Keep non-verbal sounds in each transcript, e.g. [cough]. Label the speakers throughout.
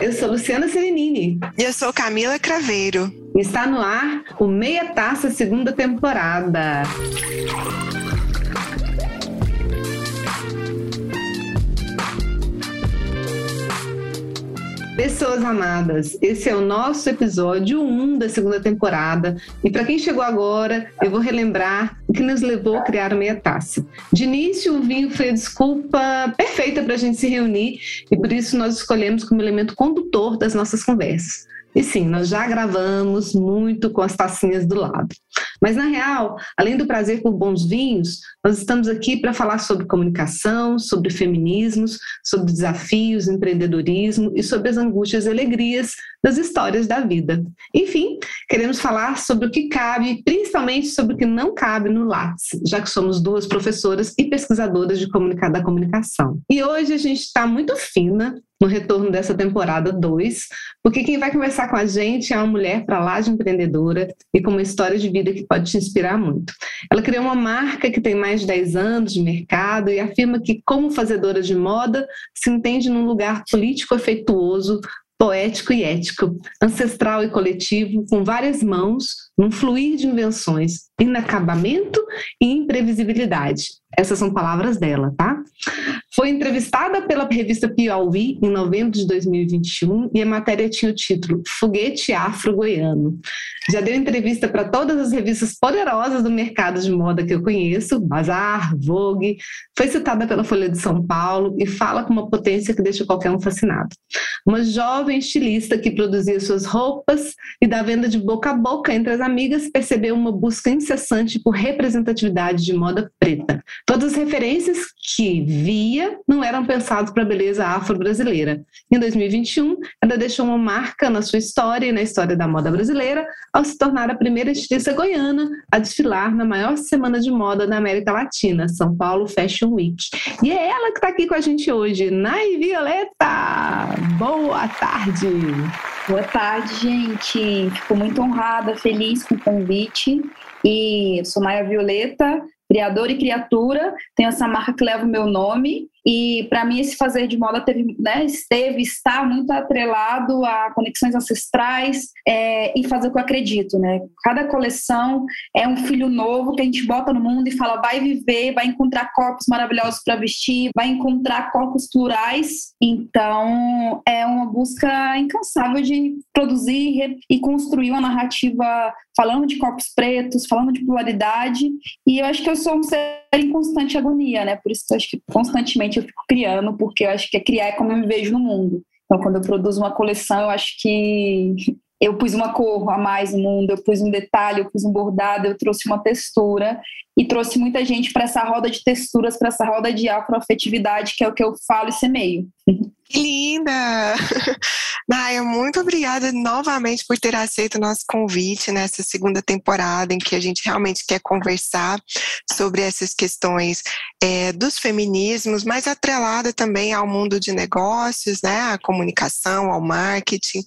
Speaker 1: eu sou Luciana Serenini.
Speaker 2: E eu sou Camila Craveiro.
Speaker 1: Está no ar o Meia Taça segunda temporada. Pessoas amadas, esse é o nosso episódio 1 da segunda temporada. E para quem chegou agora, eu vou relembrar que nos levou a criar Meia Taça. De início, o vinho foi a desculpa perfeita para a gente se reunir e por isso nós escolhemos como elemento condutor das nossas conversas. E sim, nós já gravamos muito com as tacinhas do lado. Mas, na real, além do prazer por bons vinhos, nós estamos aqui para falar sobre comunicação, sobre feminismos, sobre desafios, empreendedorismo e sobre as angústias e alegrias das histórias da vida. Enfim, queremos falar sobre o que cabe, principalmente sobre o que não cabe no Lattes, já que somos duas professoras e pesquisadoras de comunicar da comunicação. E hoje a gente está muito fina, no retorno dessa temporada 2, porque quem vai conversar com a gente é uma mulher para lá de empreendedora e com uma história de vida que pode te inspirar muito. Ela criou uma marca que tem mais de 10 anos de mercado e afirma que, como fazedora de moda, se entende num lugar político afetuoso, poético e ético, ancestral e coletivo, com várias mãos, num fluir de invenções, inacabamento e imprevisibilidade. Essas são palavras dela, tá? Foi entrevistada pela revista Piauí em novembro de 2021 e a matéria tinha o título Foguete Afro-Goiano. Já deu entrevista para todas as revistas poderosas do mercado de moda que eu conheço, Bazar, Vogue, foi citada pela Folha de São Paulo e fala com uma potência que deixa qualquer um fascinado. Uma jovem estilista que produzia suas roupas e da venda de boca a boca entre as amigas percebeu uma busca incessante por representatividade de moda preta. Todas as referências que via não eram pensados para a beleza afro-brasileira. Em 2021, ela deixou uma marca na sua história e na história da moda brasileira ao se tornar a primeira estilista goiana a desfilar na maior semana de moda da América Latina, São Paulo Fashion Week. E é ela que está aqui com a gente hoje, Nai Violeta! Boa tarde!
Speaker 3: Boa tarde, gente. Fico muito honrada, feliz com o convite. E sou Maia Violeta, criador e criatura, tenho essa marca que leva o meu nome e para mim esse fazer de moda teve, né, esteve, está muito atrelado a conexões ancestrais é, e fazer o que eu acredito, né? Cada coleção é um filho novo que a gente bota no mundo e fala vai viver, vai encontrar corpos maravilhosos para vestir, vai encontrar corpos plurais. Então é uma busca incansável de produzir e construir uma narrativa falando de corpos pretos, falando de pluralidade. E eu acho que eu sou um ser em constante agonia, né? Por isso que eu acho que constantemente eu fico criando, porque eu acho que é criar é como eu me vejo no mundo. Então, quando eu produzo uma coleção, eu acho que [laughs] eu pus uma cor a mais no mundo, eu pus um detalhe, eu pus um bordado, eu trouxe uma textura e trouxe muita gente para essa roda de texturas, para essa roda de afroafetividade, que é o que eu falo e semeio. [laughs]
Speaker 2: Que linda! [laughs] Maia, muito obrigada novamente por ter aceito o nosso convite nessa segunda temporada, em que a gente realmente quer conversar sobre essas questões é, dos feminismos, mas atrelada também ao mundo de negócios, né, à comunicação, ao marketing.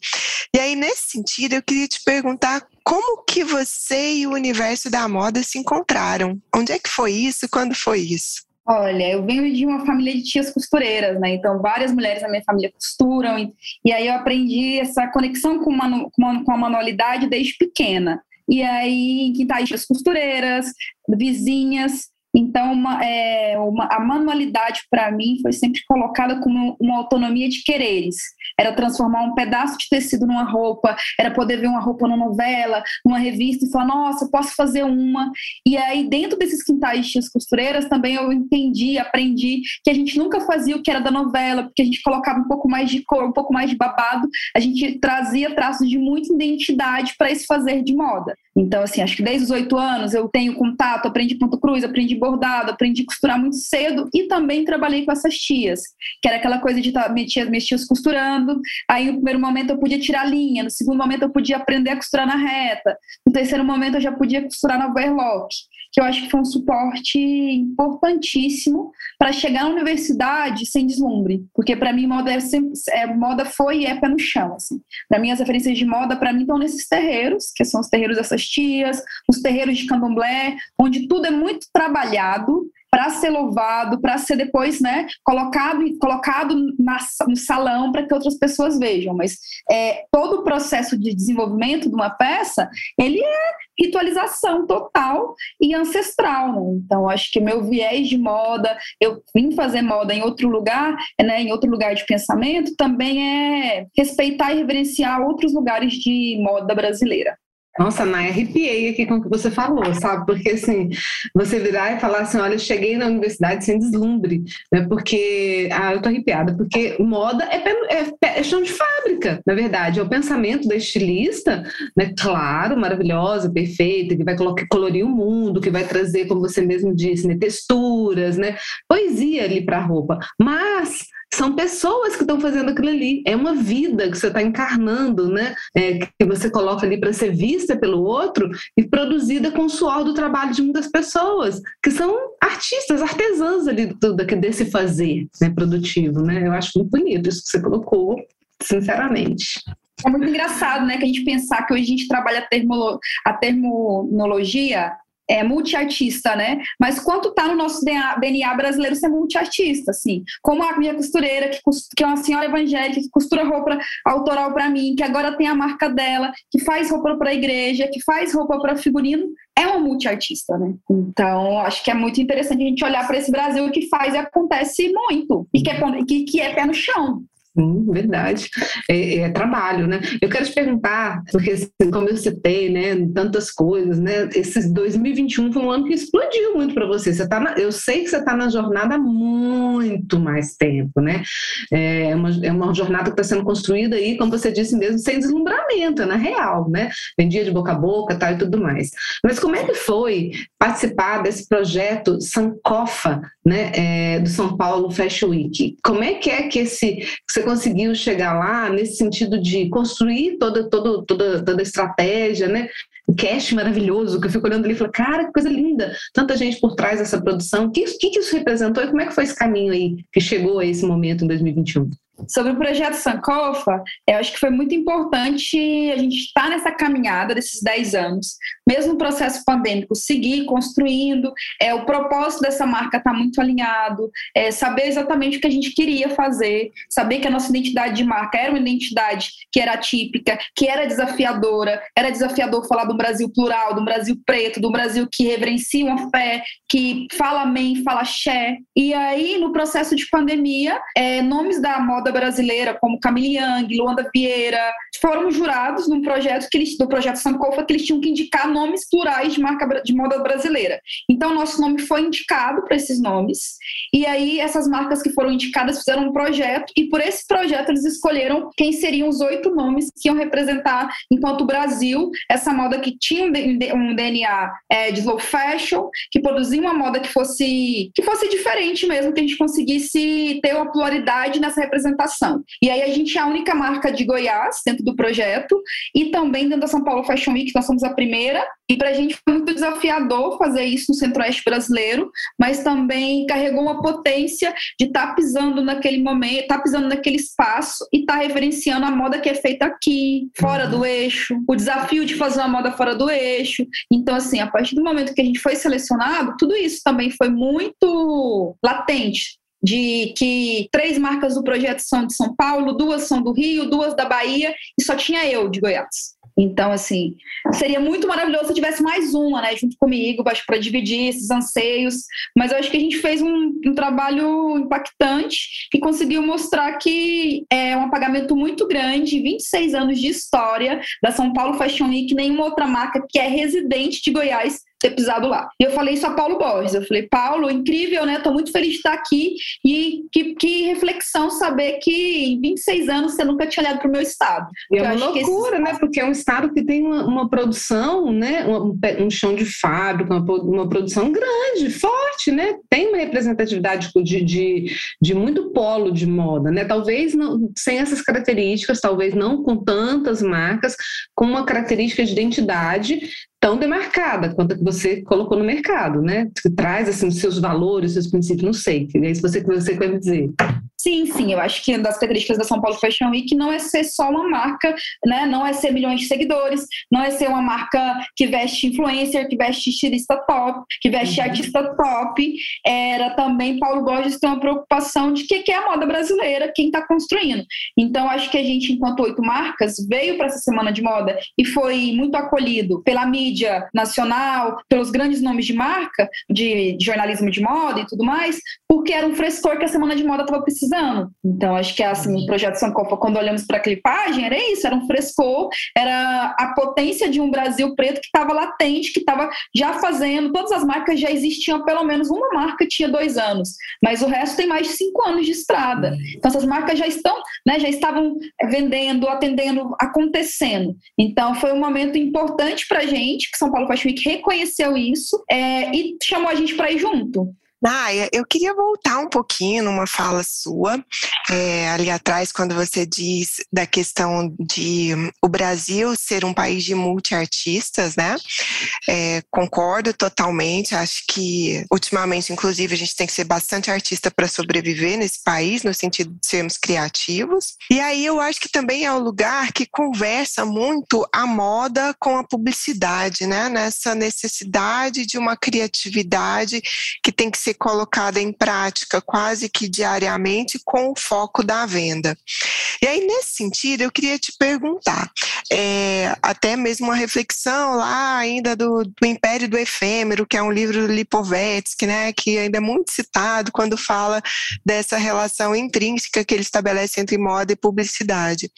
Speaker 2: E aí, nesse sentido, eu queria te perguntar como que você e o universo da moda se encontraram? Onde é que foi isso? Quando foi isso?
Speaker 3: Olha, eu venho de uma família de tias costureiras, né? Então, várias mulheres da minha família costuram, e, e aí eu aprendi essa conexão com, manu, com, a manualidade desde pequena. E aí, em quintais, tias costureiras, vizinhas, então, uma, é, uma, a manualidade para mim foi sempre colocada como uma autonomia de quereres. Era transformar um pedaço de tecido numa roupa, era poder ver uma roupa numa novela, numa revista e falar: nossa, posso fazer uma. E aí, dentro desses quintais de costureiras, também eu entendi, aprendi que a gente nunca fazia o que era da novela, porque a gente colocava um pouco mais de cor, um pouco mais de babado, a gente trazia traços de muita identidade para esse fazer de moda. Então, assim, acho que desde os oito anos eu tenho contato, aprendi ponto cruz, aprendi bordado, aprendi a costurar muito cedo e também trabalhei com essas tias, que era aquela coisa de estar tá, minhas minhas tias costurando. Aí, no primeiro momento, eu podia tirar linha, no segundo momento, eu podia aprender a costurar na reta, no terceiro momento, eu já podia costurar na overlock que eu acho que foi um suporte importantíssimo para chegar na universidade sem deslumbre, porque para mim moda é sempre, é, moda foi e é pé no chão, assim. Para mim as referências de moda para mim estão nesses terreiros, que são os terreiros dessas tias, os terreiros de candomblé, onde tudo é muito trabalhado para ser louvado, para ser depois, né, colocado, colocado na, no salão para que outras pessoas vejam. Mas é, todo o processo de desenvolvimento de uma peça, ele é ritualização total e ancestral. Né? Então, acho que meu viés de moda, eu vim fazer moda em outro lugar, né, em outro lugar de pensamento, também é respeitar e reverenciar outros lugares de moda brasileira.
Speaker 1: Nossa, Naya, arrepiei aqui com o que você falou, sabe? Porque, assim, você virar e falar assim, olha, eu cheguei na universidade sem deslumbre, né? Porque, ah, eu tô arrepiada, porque moda é, é, é chão de fábrica, na verdade. É o pensamento da estilista, né? Claro, maravilhosa, perfeita, que vai colorir o mundo, que vai trazer, como você mesmo disse, né? texturas, né? Poesia ali para a roupa. Mas são pessoas que estão fazendo aquilo ali. É uma vida que você está encarnando, né? É, que você coloca ali para ser vista pelo outro e produzida com o suor do trabalho de muitas pessoas, que são artistas, artesãs ali do, desse fazer né, produtivo, né? Eu acho muito bonito isso que você colocou, sinceramente.
Speaker 3: É muito engraçado, né, que a gente pensar que hoje a gente trabalha a, termolo a terminologia é, multiartista, né? Mas quanto tá no nosso DNA, brasileiro ser multiartista, assim? Como a minha costureira, que, que é uma senhora evangélica, que costura roupa autoral para mim, que agora tem a marca dela, que faz roupa para a igreja, que faz roupa para figurino, é uma multiartista, né? Então, acho que é muito interessante a gente olhar para esse Brasil que faz e acontece muito, e que é, que, que é pé no chão,
Speaker 1: Verdade. É, é, trabalho, né? Eu quero te perguntar, porque assim, como eu citei, né, tantas coisas, né? Esse 2021 foi um ano que explodiu muito para você. Você tá na, eu sei que você está na jornada há muito mais tempo, né? É uma, é uma jornada que está sendo construída aí, como você disse mesmo, sem deslumbramento, é na real, né? Vendia de boca a boca, tal e tudo mais. Mas como é que foi participar desse projeto Sankofa, né, é, do São Paulo Fashion Week? Como é que é que esse conseguiu chegar lá nesse sentido de construir toda, toda, toda, toda a estratégia, né? O cast maravilhoso, que eu fico olhando ali e falo, cara, que coisa linda, tanta gente por trás dessa produção. O que, que, que isso representou e como é que foi esse caminho aí que chegou a esse momento em 2021?
Speaker 3: Sobre o projeto Sankofa, eu acho que foi muito importante a gente estar nessa caminhada desses 10 anos, mesmo no processo pandêmico, seguir construindo. É, o propósito dessa marca está muito alinhado, é, saber exatamente o que a gente queria fazer, saber que a nossa identidade de marca era uma identidade que era atípica, que era desafiadora, era desafiador falar do Brasil plural, do Brasil preto, do Brasil que reverencia uma fé, que fala amém, fala xé. E aí, no processo de pandemia, é, nomes da moda moda brasileira, como Camille Young, Luanda Vieira, foram jurados num projeto que eles, do projeto Sankofa que eles tinham que indicar nomes plurais de marca de moda brasileira. Então, nosso nome foi indicado para esses nomes. E aí, essas marcas que foram indicadas fizeram um projeto, e por esse projeto eles escolheram quem seriam os oito nomes que iam representar, enquanto Brasil, essa moda que tinha um DNA é, de slow fashion, que produzia uma moda que fosse, que fosse diferente mesmo, que a gente conseguisse ter uma pluralidade nessa representação representação. E aí a gente é a única marca de Goiás dentro do projeto e também dentro da São Paulo Fashion Week, nós somos a primeira. E para a gente foi muito desafiador fazer isso no Centro-Oeste brasileiro, mas também carregou uma potência de estar tá pisando naquele momento, estar tá pisando naquele espaço e estar tá referenciando a moda que é feita aqui, fora do eixo, o desafio de fazer uma moda fora do eixo. Então, assim, a partir do momento que a gente foi selecionado, tudo isso também foi muito latente de que três marcas do projeto são de São Paulo, duas são do Rio, duas da Bahia e só tinha eu de Goiás. Então, assim, seria muito maravilhoso se tivesse mais uma, né, junto comigo, para dividir esses anseios. Mas eu acho que a gente fez um, um, trabalho impactante e conseguiu mostrar que é um apagamento muito grande, 26 anos de história da São Paulo Fashion Week, nenhuma outra marca que é residente de Goiás ter pisado lá. E eu falei isso a Paulo Borges. Eu falei, Paulo, incrível, né? Tô muito feliz de estar aqui. E que, que reflexão saber que em 26 anos você nunca tinha olhado para o meu estado.
Speaker 1: E é uma loucura, esse... né? Porque é um estado que tem uma, uma produção, né? Um, um, chão de fábrica, uma, uma, produção grande, forte, né? Tem uma representatividade de, de, de muito polo de moda, né? Talvez não, sem essas características, talvez não com tantas marcas, com uma característica de identidade tão demarcada quanto a que você colocou no mercado, né? Que traz assim os seus valores, os seus princípios, não sei. É isso você que você quer dizer.
Speaker 3: Sim, sim, eu acho que uma das características da São Paulo Fashion Week não é ser só uma marca, né? Não é ser milhões de seguidores, não é ser uma marca que veste influencer, que veste estilista top, que veste uhum. artista top. Era também Paulo Borges ter uma preocupação de que, que é a moda brasileira, quem está construindo. Então, acho que a gente, enquanto oito marcas, veio para essa semana de moda e foi muito acolhido pela mídia nacional, pelos grandes nomes de marca, de, de jornalismo de moda e tudo mais, porque era um frescor que a semana de moda estava precisando. Então, acho que assim, o projeto Sankofa, quando olhamos para a clipagem, era isso, era um frescor, era a potência de um Brasil preto que estava latente, que estava já fazendo, todas as marcas já existiam, pelo menos uma marca tinha dois anos, mas o resto tem mais de cinco anos de estrada. Então, essas marcas já estão, né, já estavam vendendo, atendendo, acontecendo. Então, foi um momento importante para a gente, que São Paulo Fashion Week reconheceu isso é, e chamou a gente para ir junto.
Speaker 2: Naya, eu queria voltar um pouquinho numa fala sua, é, ali atrás, quando você diz da questão de o Brasil ser um país de multiartistas, né? É, concordo totalmente, acho que ultimamente, inclusive, a gente tem que ser bastante artista para sobreviver nesse país, no sentido de sermos criativos. E aí eu acho que também é um lugar que conversa muito a moda com a publicidade, né? Nessa necessidade de uma criatividade que tem que ser ser colocada em prática quase que diariamente com o foco da venda. E aí, nesse sentido, eu queria te perguntar, é, até mesmo uma reflexão lá ainda do, do Império do Efêmero, que é um livro do Lipovetsky, né, que ainda é muito citado quando fala dessa relação intrínseca que ele estabelece entre moda e publicidade.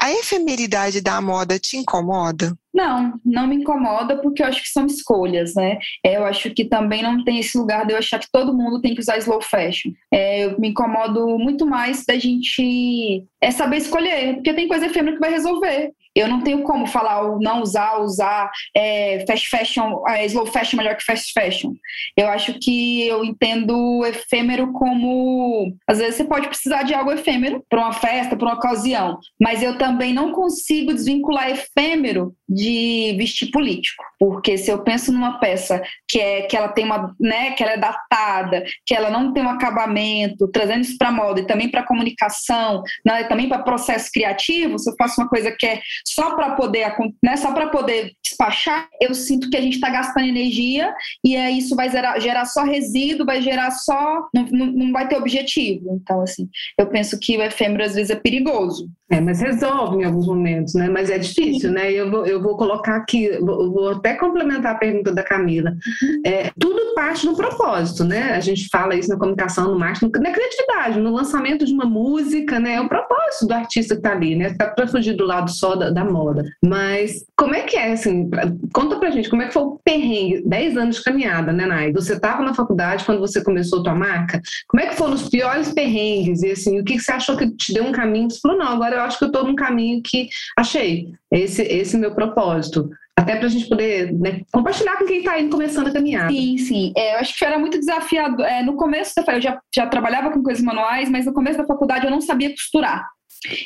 Speaker 2: A efemeridade da moda te incomoda?
Speaker 3: Não, não me incomoda porque eu acho que são escolhas, né? É, eu acho que também não tem esse lugar de eu achar que todo mundo tem que usar slow fashion. É, eu me incomodo muito mais da gente é saber escolher, porque tem coisa efêmera que vai resolver. Eu não tenho como falar não usar, usar é, fast fashion, é, slow fashion melhor que fast fashion. Eu acho que eu entendo efêmero como. Às vezes você pode precisar de algo efêmero para uma festa, para uma ocasião, mas eu também não consigo desvincular efêmero de vestir político. Porque se eu penso numa peça que é que ela tem uma, né, que ela é datada, que ela não tem um acabamento, trazendo isso para moda e também para comunicação, né, também para processo criativo, se eu faço uma coisa que é só para poder, né, só para poder despachar, eu sinto que a gente está gastando energia e aí isso vai gerar, gerar só resíduo, vai gerar só, não, não, não vai ter objetivo. Então, assim, eu penso que o efêmero às vezes é perigoso.
Speaker 1: É, mas resolve em alguns momentos, né? Mas é difícil, né? Eu vou, eu vou colocar aqui, vou, até complementar a pergunta da Camila. Uhum. É, tudo parte do propósito, né? A gente fala isso na comunicação, no marketing, na criatividade, no lançamento de uma música, né? É o propósito do artista que tá ali, né? Tá para fugir do lado só da, da, moda. Mas como é que é, assim? Pra, conta pra gente, como é que foi o perrengue? 10 anos de caminhada, né, Nai? Você estava na faculdade quando você começou a tua marca? Como é que foram os piores perrengues? E, assim, o que, que você achou que te deu um caminho? Você falou, não, agora eu acho que eu estou num caminho que achei. Esse, esse meu propósito. Até para a gente poder né, compartilhar com quem está indo começando a caminhar.
Speaker 3: Sim, sim. É, eu acho que era muito desafiado. É, no começo, eu já, já trabalhava com coisas manuais, mas no começo da faculdade eu não sabia costurar.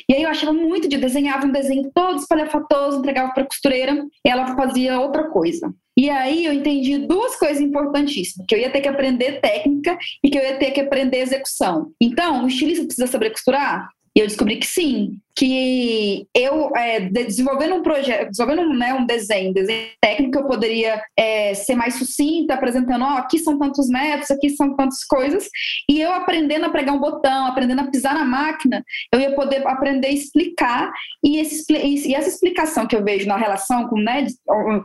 Speaker 3: E aí eu achava muito de desenhava um desenho todo espalhafatoso, entregava para costureira e ela fazia outra coisa. E aí eu entendi duas coisas importantíssimas, que eu ia ter que aprender técnica e que eu ia ter que aprender execução. Então, o estilista precisa saber costurar? E eu descobri que sim, que eu, é, desenvolvendo um projeto, desenvolvendo né, um desenho, desenho técnico, eu poderia é, ser mais sucinta, apresentando, ó, oh, aqui são tantos metros, aqui são tantas coisas, e eu aprendendo a pregar um botão, aprendendo a pisar na máquina, eu ia poder aprender a explicar, e, esse, e essa explicação que eu vejo na relação com, né,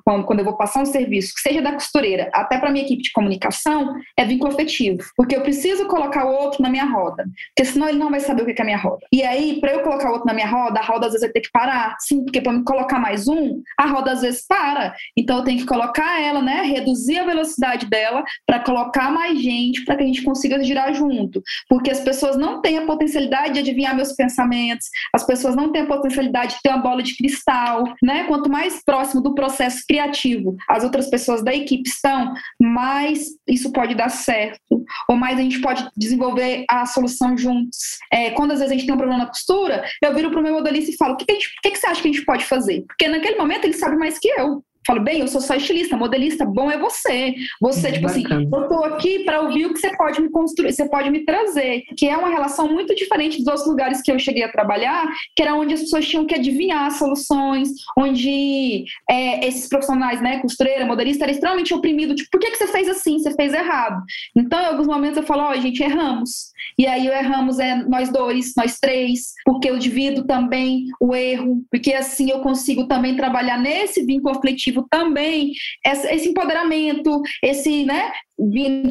Speaker 3: quando, eu vou passar um serviço, que seja da costureira, até para minha equipe de comunicação, é vínculo afetivo, porque eu preciso colocar o outro na minha roda, porque senão ele não vai saber o que é a minha roda. E aí, para eu colocar o outro na minha roda, a roda às vezes vai ter que parar. Sim, porque para colocar mais um, a roda às vezes para. Então eu tenho que colocar ela, né? Reduzir a velocidade dela para colocar mais gente, para que a gente consiga girar junto. Porque as pessoas não têm a potencialidade de adivinhar meus pensamentos, as pessoas não têm a potencialidade de ter uma bola de cristal, né? Quanto mais próximo do processo criativo as outras pessoas da equipe estão, mais isso pode dar certo, ou mais a gente pode desenvolver a solução juntos. É, quando às vezes a gente tem um problema na costura, eu viro para o meu modelista e falo: o que, que, que, que você acha que a gente pode fazer? Porque naquele momento ele sabe mais que eu. Falo, bem, eu sou só estilista, modelista, bom é você. Você, tipo assim, Bacana. assim, eu tô aqui para ouvir o que você pode me construir, você pode me trazer, que é uma relação muito diferente dos outros lugares que eu cheguei a trabalhar, que era onde as pessoas tinham que adivinhar soluções, onde é, esses profissionais, né, costureira, modelista, era extremamente oprimido, tipo, por que, que você fez assim? Você fez errado. Então, em alguns momentos eu falo, ó, oh, gente, erramos. E aí erramos é nós dois, nós três, porque eu divido também o erro, porque assim eu consigo também trabalhar nesse vínculo afetivo também, esse empoderamento, esse, né,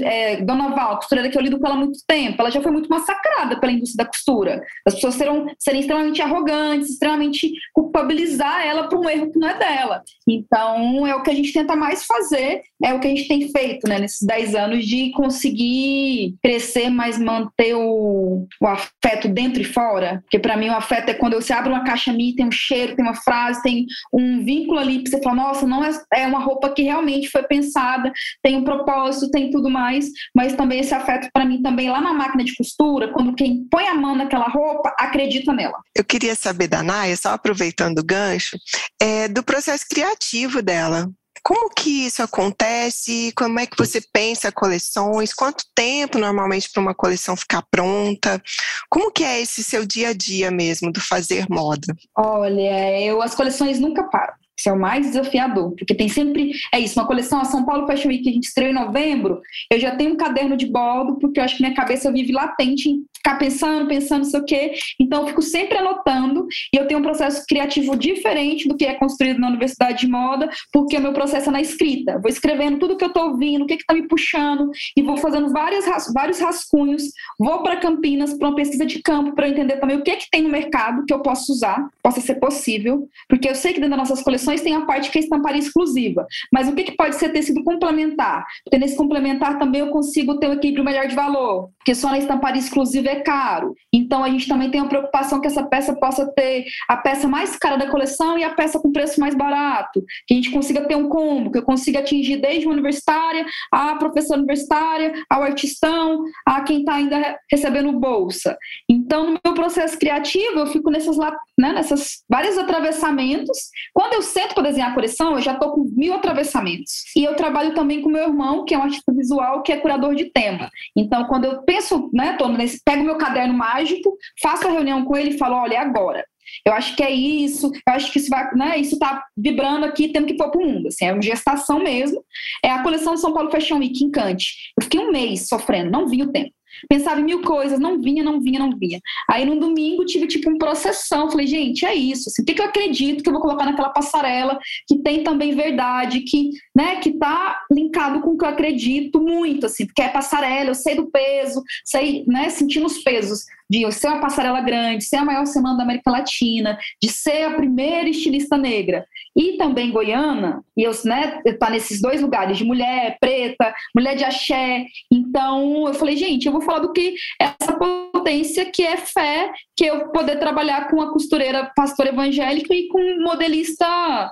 Speaker 3: é, Dona Val, costureira que eu lido com ela há muito tempo, ela já foi muito massacrada pela indústria da costura. As pessoas serão, serem extremamente arrogantes, extremamente culpabilizar ela por um erro que não é dela. Então, é o que a gente tenta mais fazer, é o que a gente tem feito né, nesses 10 anos de conseguir crescer, mas manter o, o afeto dentro e fora. Porque para mim o afeto é quando você abre uma caixa minha, tem um cheiro, tem uma frase, tem um vínculo ali que você fala, nossa, não é, é uma roupa que realmente foi pensada, tem um propósito, tem tudo mais, mas também esse afeto para mim também lá na máquina de costura, quando quem põe a mão naquela roupa acredita nela.
Speaker 2: Eu queria saber da Naya, só aproveitando o gancho, é, do processo criativo dela. Como que isso acontece? Como é que você pensa coleções? Quanto tempo normalmente para uma coleção ficar pronta? Como que é esse seu dia a dia mesmo do fazer moda?
Speaker 3: Olha, eu as coleções nunca param. Isso é o mais desafiador, porque tem sempre. É isso, uma coleção a São Paulo Fashion Week que a gente estreou em novembro. Eu já tenho um caderno de bordo, porque eu acho que minha cabeça vive latente ficar pensando, pensando, não sei o quê. Então, eu fico sempre anotando e eu tenho um processo criativo diferente do que é construído na Universidade de Moda, porque o meu processo é na escrita. Vou escrevendo tudo que eu estou ouvindo, o que está me puxando, e vou fazendo várias, vários rascunhos. Vou para Campinas para uma pesquisa de campo para entender também o que, que tem no mercado que eu posso usar, possa ser possível, porque eu sei que dentro das nossas coleções tem a parte que é estamparia exclusiva, mas o que, que pode ser tecido complementar? Porque nesse complementar também eu consigo ter um equilíbrio melhor de valor, porque só na estamparia exclusiva é caro. Então a gente também tem a preocupação que essa peça possa ter a peça mais cara da coleção e a peça com preço mais barato, que a gente consiga ter um combo, que eu consiga atingir desde uma universitária, a professora universitária, ao artistão, a quem está ainda recebendo bolsa. Então, no meu processo criativo, eu fico nessas, né, nessas vários atravessamentos. Quando eu sento para desenhar a coleção, eu já estou com mil atravessamentos. E eu trabalho também com meu irmão, que é um artista visual, que é curador de tema. Então, quando eu penso, né, tô nesse, pego meu caderno mágico, faço a reunião com ele e falo, olha, é agora. Eu acho que é isso, eu acho que isso vai, né, isso tá vibrando aqui, tendo que pôr pro mundo, assim, é uma gestação mesmo. É a coleção de São Paulo Fashion Week, Encante. Eu fiquei um mês sofrendo, não vi o tempo. Pensava em mil coisas, não vinha, não vinha, não vinha. Aí no domingo tive tipo um processão. Falei, gente, é isso. Assim, o que, que eu acredito que eu vou colocar naquela passarela que tem também verdade, que, né, que tá linkado com o que eu acredito muito, assim, porque é passarela, eu sei do peso, sei, né, sentindo os pesos de ser uma passarela grande, ser a maior semana da América Latina, de ser a primeira estilista negra e também goiana, e eu, né, tá nesses dois lugares, de mulher preta, mulher de axé. Então, eu falei, gente, eu vou falar do que essa potência que é fé, que eu poder trabalhar com a costureira pastora evangélica e com modelista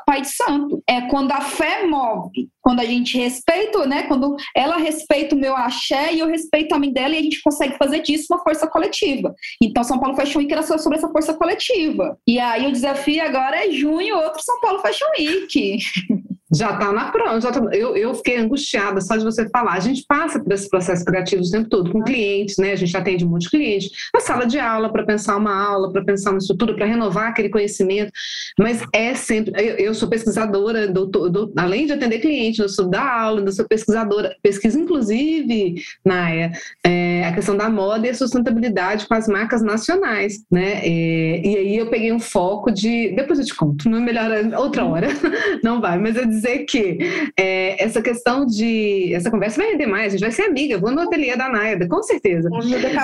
Speaker 3: pai de santo. É quando a fé move, quando a gente respeita, né, quando ela respeita o meu axé e eu respeito a mim dela e a gente consegue fazer disso uma força coletiva. Então, São Paulo Fashion Week era sobre essa força coletiva. E aí o desafio agora é junho, outro São Paulo Fashion Week. [laughs]
Speaker 1: Já está na pronta. Tá, eu, eu fiquei angustiada só de você falar. A gente passa por esse processo criativo o tempo todo, com clientes, né? A gente atende um monte de clientes, na sala de aula, para pensar uma aula, para pensar uma estrutura, para renovar aquele conhecimento. Mas é sempre. Eu, eu sou pesquisadora, doutor, doutor, além de atender clientes, eu sou da aula, eu sou pesquisadora, pesquisa, inclusive, Naya, é, a questão da moda e a sustentabilidade com as marcas nacionais, né? É, e aí eu peguei um foco de. Depois eu te conto, não é melhor outra hora, [laughs] não vai, mas eu dizer que é, essa questão de. Essa conversa vai render mais, a gente vai ser amiga, vou no ateliê da Naida, com certeza.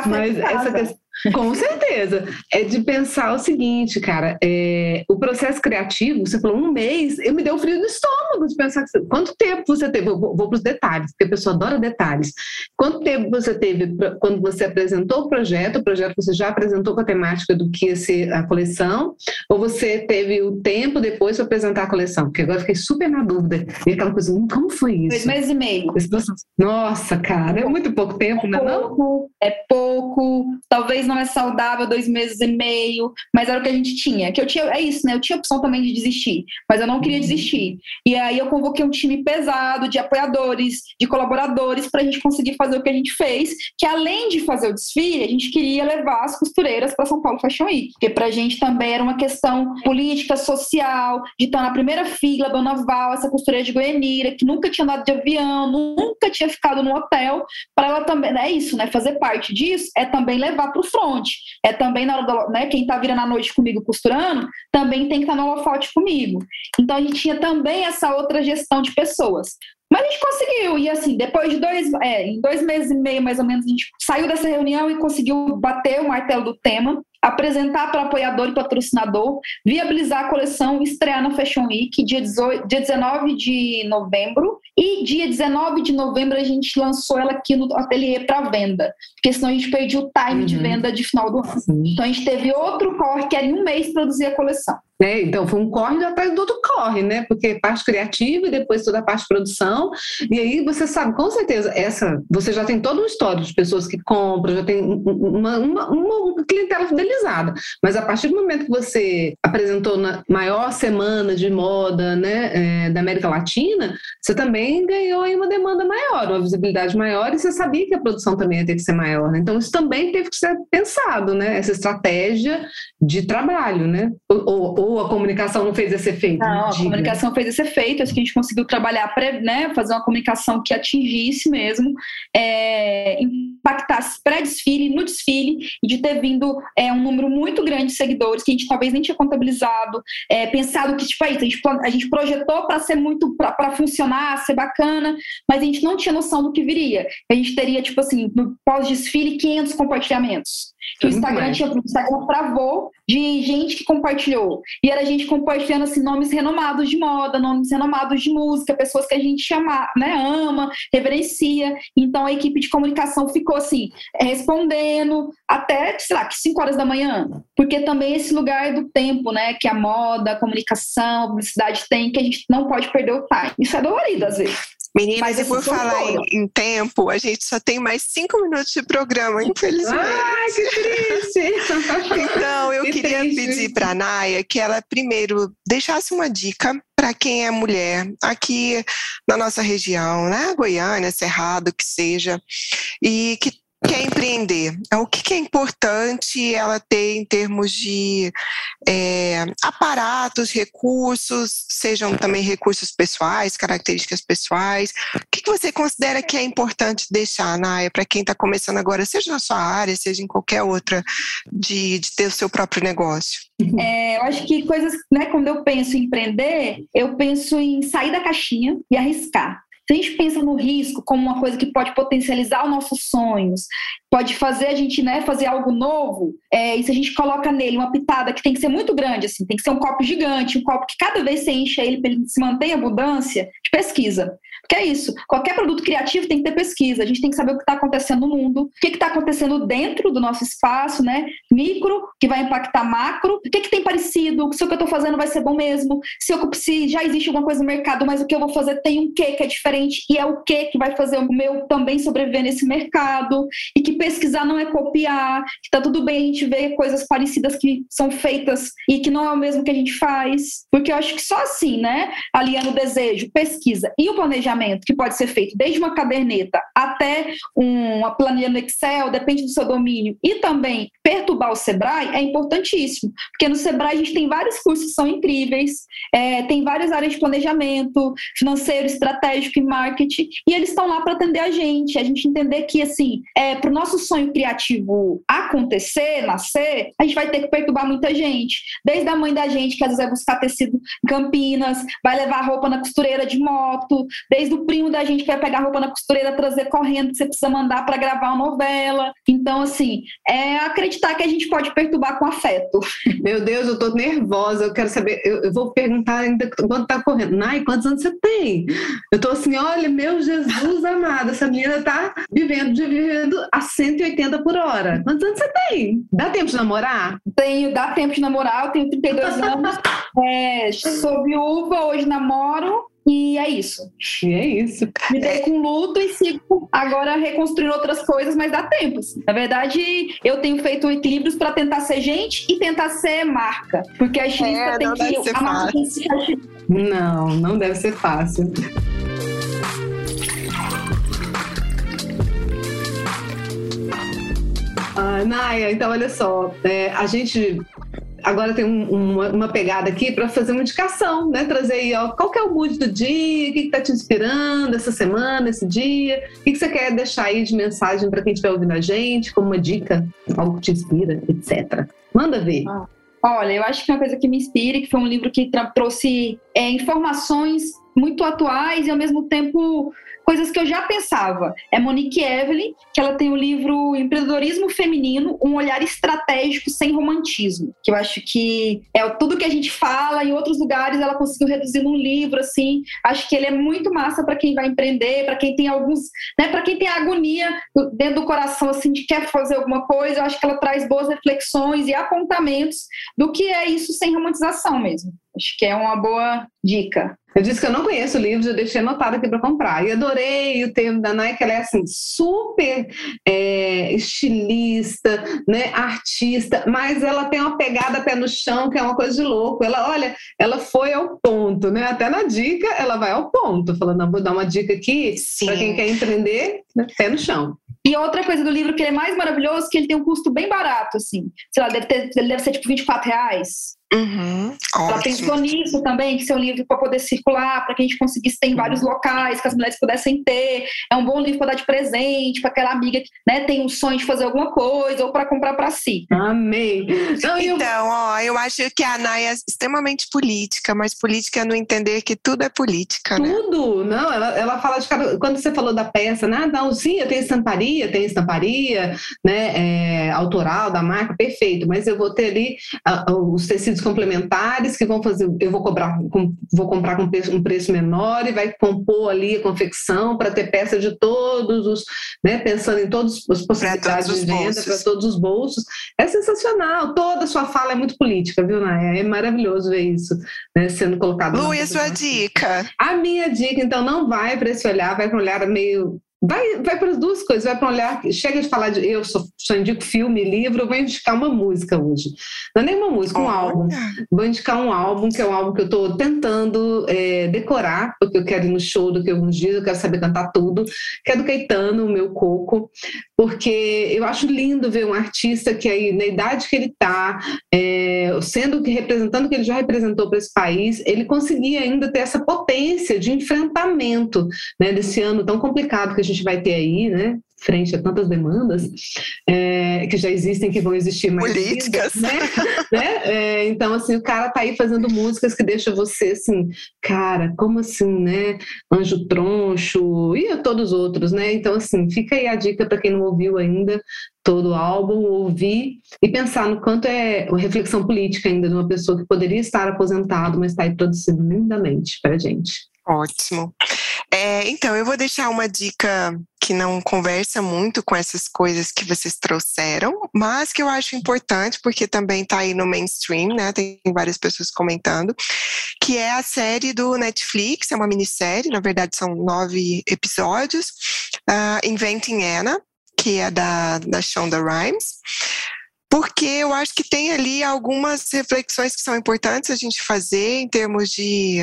Speaker 1: Mas essa questão com certeza. É de pensar o seguinte, cara, é, o processo criativo, você falou um mês, eu me deu frio no estômago de pensar que, quanto tempo você teve, vou, vou para os detalhes, porque a pessoa adora detalhes. Quanto tempo você teve quando você apresentou o projeto, o projeto você já apresentou com a temática do que ia ser a coleção, ou você teve o tempo depois para apresentar a coleção? Porque agora fiquei super na dúvida. E aquela coisa, hum, como foi isso?
Speaker 3: Dois meses e meio.
Speaker 1: Nossa, cara, é muito pouco tempo, é
Speaker 3: não
Speaker 1: é pouco,
Speaker 3: É pouco, talvez não é saudável, dois meses e meio, mas era o que a gente tinha. Que eu tinha, é isso, né? Eu tinha opção também de desistir, mas eu não queria desistir. E aí eu convoquei um time pesado de apoiadores, de colaboradores, para a gente conseguir fazer o que a gente fez, que além de fazer o desfile, a gente queria levar as costureiras para São Paulo Fashion Week, porque para a gente também era uma questão política, social, de estar na primeira fila, Dona Val, essa costureira de Goianira, que nunca tinha andado de avião, nunca tinha ficado no hotel, para ela também, é isso, né? Fazer parte disso é também levar para o front, é também na hora do, né? Quem está virando a noite comigo costurando, também tem que estar tá no holofote comigo. Então a gente tinha também essa outra gestão de pessoas. Mas a gente conseguiu, e assim, depois de dois, é, em dois meses e meio mais ou menos, a gente saiu dessa reunião e conseguiu bater o martelo do tema apresentar para apoiador e patrocinador, viabilizar a coleção, estrear na Fashion Week dia, 18, dia 19 de novembro e dia 19 de novembro a gente lançou ela aqui no ateliê para venda, porque senão a gente perdia o time uhum. de venda de final do ano. Então a gente teve outro corre que era em um mês produzir a coleção.
Speaker 1: É, então foi um corre atrás do outro corre, né? Porque parte criativa e depois toda a parte de produção. E aí você sabe, com certeza, essa você já tem todo um histórico de pessoas que compram, já tem uma, uma, uma clientela fidelizada. Mas a partir do momento que você apresentou na maior semana de moda né, é, da América Latina, você também ganhou aí uma demanda maior, uma visibilidade maior, e você sabia que a produção também ia ter que ser maior. Né? Então, isso também teve que ser pensado, né? Essa estratégia de trabalho, né? Ou, ou a comunicação não fez esse efeito?
Speaker 3: Não, a comunicação fez esse efeito, acho que a gente conseguiu trabalhar, né, fazer uma comunicação que atingisse mesmo, é, impactasse pré-desfile, no desfile, e de ter vindo é, um número muito grande de seguidores, que a gente talvez nem tinha contabilizado, é, pensado que, tipo, aí, a gente, a gente projetou para ser muito, para funcionar, ser bacana, mas a gente não tinha noção do que viria. A gente teria, tipo assim, no pós-desfile, 500 compartilhamentos. Que o Instagram tinha, o Instagram travou de gente que compartilhou. E era gente compartilhando assim, nomes renomados de moda, nomes renomados de música, pessoas que a gente chama, né, ama, reverencia. Então a equipe de comunicação ficou assim, respondendo até, sei lá, que 5 horas da manhã. Porque também esse lugar do tempo, né, que a moda, a comunicação, a publicidade tem, que a gente não pode perder o time. Isso é dolorido às vezes.
Speaker 2: Meninas, Mas e por falar em, em, tempo, a gente só tem mais cinco minutos de programa, infelizmente.
Speaker 1: Ai, que triste! [laughs]
Speaker 2: então, eu que queria triste. pedir para a Naya que ela primeiro deixasse uma dica para quem é mulher aqui na nossa região, né? Goiânia, Cerrado, que seja, e que quer empreender? O que é importante ela ter em termos de é, aparatos, recursos, sejam também recursos pessoais, características pessoais? O que você considera que é importante deixar, Naya, para quem está começando agora, seja na sua área, seja em qualquer outra, de, de ter o seu próprio negócio?
Speaker 3: É, eu acho que coisas, né, quando eu penso em empreender, eu penso em sair da caixinha e arriscar. Se a gente pensa no risco como uma coisa que pode potencializar os nossos sonhos, pode fazer a gente né, fazer algo novo, é, e se a gente coloca nele uma pitada que tem que ser muito grande, assim, tem que ser um copo gigante, um copo que cada vez você enche ele para ele se manter em abundância, pesquisa. Porque é isso. Qualquer produto criativo tem que ter pesquisa. A gente tem que saber o que está acontecendo no mundo, o que está acontecendo dentro do nosso espaço, né? Micro, que vai impactar macro. O que, que tem parecido? Se o que eu estou fazendo vai ser bom mesmo? Se, eu, se já existe alguma coisa no mercado, mas o que eu vou fazer tem um quê que é diferente e é o quê que vai fazer o meu também sobreviver nesse mercado. E que pesquisar não é copiar, que tá tudo bem a gente ver coisas parecidas que são feitas e que não é o mesmo que a gente faz. Porque eu acho que só assim, né? Aliando o desejo, pesquisa e o planejamento planejamento que pode ser feito desde uma caderneta até uma planilha no Excel, depende do seu domínio, e também perturbar o Sebrae é importantíssimo, porque no Sebrae a gente tem vários cursos que são incríveis, é, tem várias áreas de planejamento, financeiro, estratégico e marketing, e eles estão lá para atender a gente, a gente entender que, assim, é, para o nosso sonho criativo acontecer, nascer, a gente vai ter que perturbar muita gente, desde a mãe da gente, que às vezes vai buscar tecido em Campinas, vai levar roupa na costureira de moto, desde o primo da gente que vai pegar roupa na costureira, trazer correndo, que você precisa mandar para gravar uma novela. Então, assim, é acreditar que a gente pode perturbar com afeto. [laughs]
Speaker 1: Meu Deus, eu tô nervosa, eu quero saber, eu, eu vou perguntar ainda quanto tá correndo. Nai, quantos anos você tem? Eu tô assim, olha, meu Jesus amado, essa menina tá vivendo, vivendo a 180 por hora. Quantos anos você tem? Dá tempo de namorar?
Speaker 3: Tenho, dá tempo de namorar, eu tenho 32 [laughs] anos. É, sou viúva, hoje namoro E é isso.
Speaker 1: E é isso.
Speaker 3: Me dei com luto e sigo agora reconstruindo outras coisas, mas dá tempo. Assim. Na verdade, eu tenho feito equilíbrios para tentar ser gente e tentar ser marca. Porque a estilista é, tem que. A marca tem que
Speaker 1: Não, não deve ser fácil. Ah, Naya, então olha só, é, a gente agora tem um, uma, uma, pegada aqui para fazer uma indicação, né? Trazer aí, ó, qual que é o mood do dia, o que está te inspirando essa semana, esse dia, o que, que você quer deixar aí de mensagem para quem estiver ouvindo a gente, como uma dica, algo que te inspira, etc. Manda ver. Ah.
Speaker 3: Olha, eu acho que uma coisa que me inspira, que foi um livro que trouxe é, informações muito atuais e ao mesmo tempo coisas que eu já pensava. É Monique Evelyn, que ela tem o livro Empreendedorismo Feminino, um olhar estratégico sem romantismo, que eu acho que é tudo que a gente fala em outros lugares, ela conseguiu reduzir num livro assim. Acho que ele é muito massa para quem vai empreender, para quem tem alguns, né, para quem tem agonia dentro do coração assim de quer fazer alguma coisa. Eu acho que ela traz boas reflexões e apontamentos do que é isso sem romantização mesmo. Acho que é uma boa dica.
Speaker 1: Eu disse que eu não conheço o livro, eu deixei anotado aqui para comprar. E adorei o termo da Nike, ela é assim, super é, estilista, né, artista, mas ela tem uma pegada pé no chão, que é uma coisa de louco. Ela, olha, ela foi ao ponto, né? Até na dica, ela vai ao ponto, falando, vou dar uma dica aqui para quem quer empreender, né, pé no chão.
Speaker 3: E outra coisa do livro que ele é mais maravilhoso, que ele tem um custo bem barato, assim. Sei lá, deve, ter, ele deve ser tipo 24 reais.
Speaker 2: Uhum,
Speaker 3: Ela pensou nisso também, que seu livro para poder circular, para que a gente conseguisse ter em vários locais, que as mulheres pudessem ter. É um bom livro para dar de presente, para aquela amiga que né, tem um sonho de fazer alguma coisa ou para comprar para si.
Speaker 1: Amei.
Speaker 2: Então, eu... ó, eu acho que a Naya é extremamente política, mas política é no entender que tudo é política,
Speaker 1: né? Tudo, não, ela, ela fala de cada... Quando você falou da peça, né? Não, sim, eu tenho estamparia, tem estamparia, né? É, autoral da marca, perfeito, mas eu vou ter ali uh, os tecidos complementares que vão fazer, eu vou cobrar, vou comprar com um preço menor e vai compor ali a confecção para ter peça de todos os, né, pensando em todas as possibilidades de venda para todos os bolsos. É sensacional, toda a sua fala é muito política, viu, Naya? É maravilhoso ver isso né, sendo colocado.
Speaker 2: Lu, e a sua dica?
Speaker 1: A minha dica, então, não vai para esse olhar, vai para um olhar meio Vai, vai para as duas coisas, vai para um olhar. Chega de falar de. Eu só, só indico filme, livro, eu vou indicar uma música hoje. Não é nem uma música, um álbum. Vou indicar um álbum, que é um álbum que eu estou tentando é, decorar, porque eu quero ir no show daqui a alguns dias, eu quero saber cantar tudo, que é do Caetano, o meu coco, porque eu acho lindo ver um artista que aí, na idade que ele está, é, sendo que representando o que ele já representou para esse país, ele conseguia ainda ter essa potência de enfrentamento né, desse ano tão complicado que a gente vai ter aí, né? Frente a tantas demandas é, que já existem, que vão existir mais.
Speaker 2: Políticas.
Speaker 1: né? né? É, então, assim, o cara tá aí fazendo músicas que deixam você assim, cara, como assim, né? Anjo Troncho e a todos os outros, né? Então, assim, fica aí a dica para quem não ouviu ainda todo o álbum, ouvir e pensar no quanto é uma reflexão política ainda de uma pessoa que poderia estar aposentado, mas está aí produzindo lindamente para gente.
Speaker 2: Ótimo. É, então, eu vou deixar uma dica que não conversa muito com essas coisas que vocês trouxeram, mas que eu acho importante, porque também está aí no mainstream, né? Tem várias pessoas comentando, que é a série do Netflix, é uma minissérie, na verdade são nove episódios, uh, Inventing Anna, que é da, da Shonda Rhimes porque eu acho que tem ali algumas reflexões que são importantes a gente fazer em termos de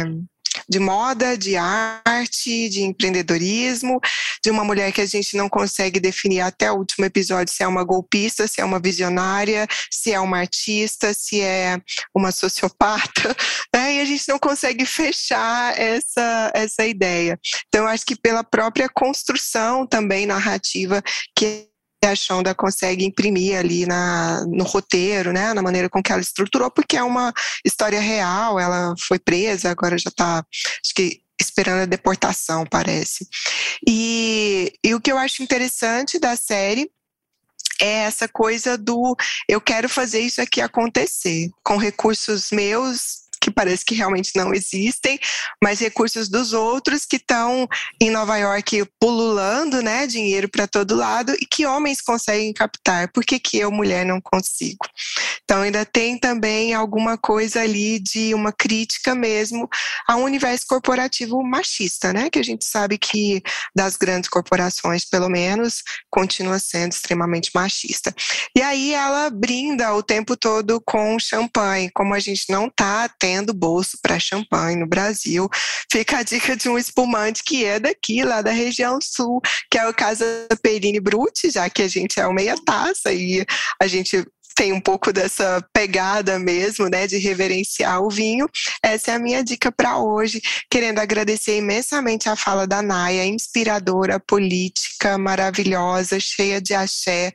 Speaker 2: de moda, de arte, de empreendedorismo, de uma mulher que a gente não consegue definir até o último episódio se é uma golpista, se é uma visionária, se é uma artista, se é uma sociopata, [laughs] né? e a gente não consegue fechar essa, essa ideia. Então, acho que pela própria construção também narrativa que a Shonda consegue imprimir ali na, no roteiro, né, na maneira com que ela estruturou, porque é uma história real, ela foi presa, agora já está, acho que esperando a deportação, parece. E, e o que eu acho interessante da série é essa coisa do eu quero fazer isso aqui acontecer com recursos meus que parece que realmente não existem, mas recursos dos outros que estão em Nova York pululando, né, dinheiro para todo lado e que homens conseguem captar. Por que, que eu, mulher, não consigo? Então ainda tem também alguma coisa ali de uma crítica mesmo a um universo corporativo machista, né? Que a gente sabe que das grandes corporações, pelo menos, continua sendo extremamente machista. E aí ela brinda o tempo todo com champanhe, como a gente não tá tendo bolso para champanhe no Brasil, fica a dica de um espumante que é daqui, lá da região sul, que é o Casa Perini Brut, já que a gente é o meia taça e a gente tem um pouco dessa pegada mesmo, né, de reverenciar o vinho. Essa é a minha dica para hoje, querendo agradecer imensamente a fala da Naya, inspiradora, política, maravilhosa, cheia de axé.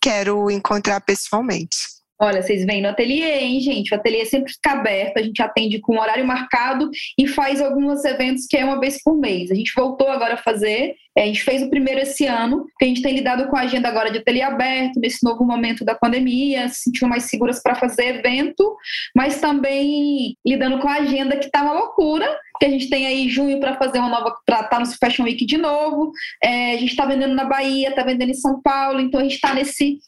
Speaker 2: Quero encontrar pessoalmente.
Speaker 3: Olha, vocês vêm no ateliê, hein, gente? O ateliê sempre fica aberto, a gente atende com horário marcado e faz alguns eventos que é uma vez por mês. A gente voltou agora a fazer, é, a gente fez o primeiro esse ano, porque a gente tem lidado com a agenda agora de ateliê aberto, nesse novo momento da pandemia, se sentindo mais seguras para fazer evento, mas também lidando com a agenda que está uma loucura, que a gente tem aí junho para fazer uma nova, para estar tá no Fashion Week de novo, é, a gente está vendendo na Bahia, está vendendo em São Paulo, então a gente está nesse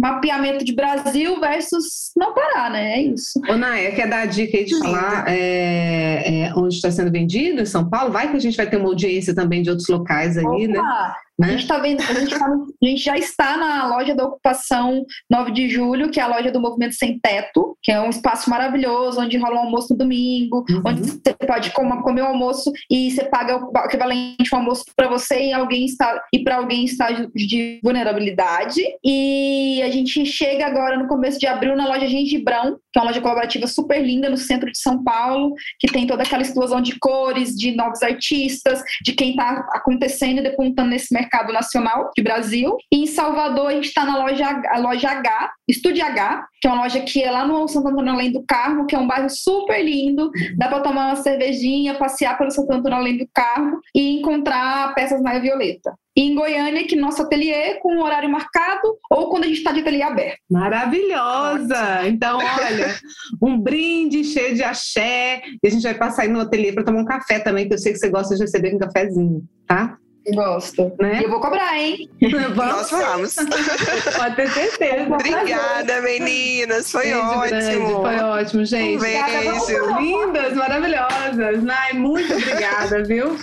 Speaker 3: mapeamento de Brasil versus não parar, né? É isso.
Speaker 1: Ô, Naya, quer dar a dica aí de falar é, é, onde está sendo vendido em São Paulo? Vai que a gente vai ter uma audiência também de outros locais aí, né? Opa. né?
Speaker 3: Né? A gente tá vendo, a gente, tá, a gente, já está na loja da ocupação 9 de julho, que é a loja do Movimento Sem Teto, que é um espaço maravilhoso, onde rola um almoço no domingo, uhum. onde você pode comer o almoço e você paga o equivalente ao almoço para você e alguém está e para alguém em estágio de vulnerabilidade. E a gente chega agora no começo de abril na loja Gengibrão, que é uma loja colaborativa super linda no centro de São Paulo, que tem toda aquela explosão de cores, de novos artistas, de quem está acontecendo e depontando nesse mercado mercado nacional de Brasil. E em Salvador a gente está na loja, a loja H, Estúdio H, que é uma loja que é lá no Santo Antônio Além do Carmo, que é um bairro super lindo. Dá para tomar uma cervejinha, passear pelo Santo Antônio Além do Carmo e encontrar peças na Violeta. E em Goiânia, que nosso ateliê com um horário marcado ou quando a gente está de ateliê aberto.
Speaker 1: Maravilhosa! Então, olha, um brinde cheio de axé. E a gente vai passar aí no ateliê para tomar um café também, que eu sei que você gosta de receber um cafezinho, tá?
Speaker 3: Gosto. Né? E eu vou cobrar, hein? [laughs]
Speaker 2: vamos. Nós vamos.
Speaker 1: Pode ter certeza.
Speaker 2: Obrigada, meninas. Foi beijo ótimo. Grande.
Speaker 1: Foi ótimo, gente.
Speaker 2: Um beijo.
Speaker 1: Lindas, maravilhosas. Nai, muito obrigada, viu?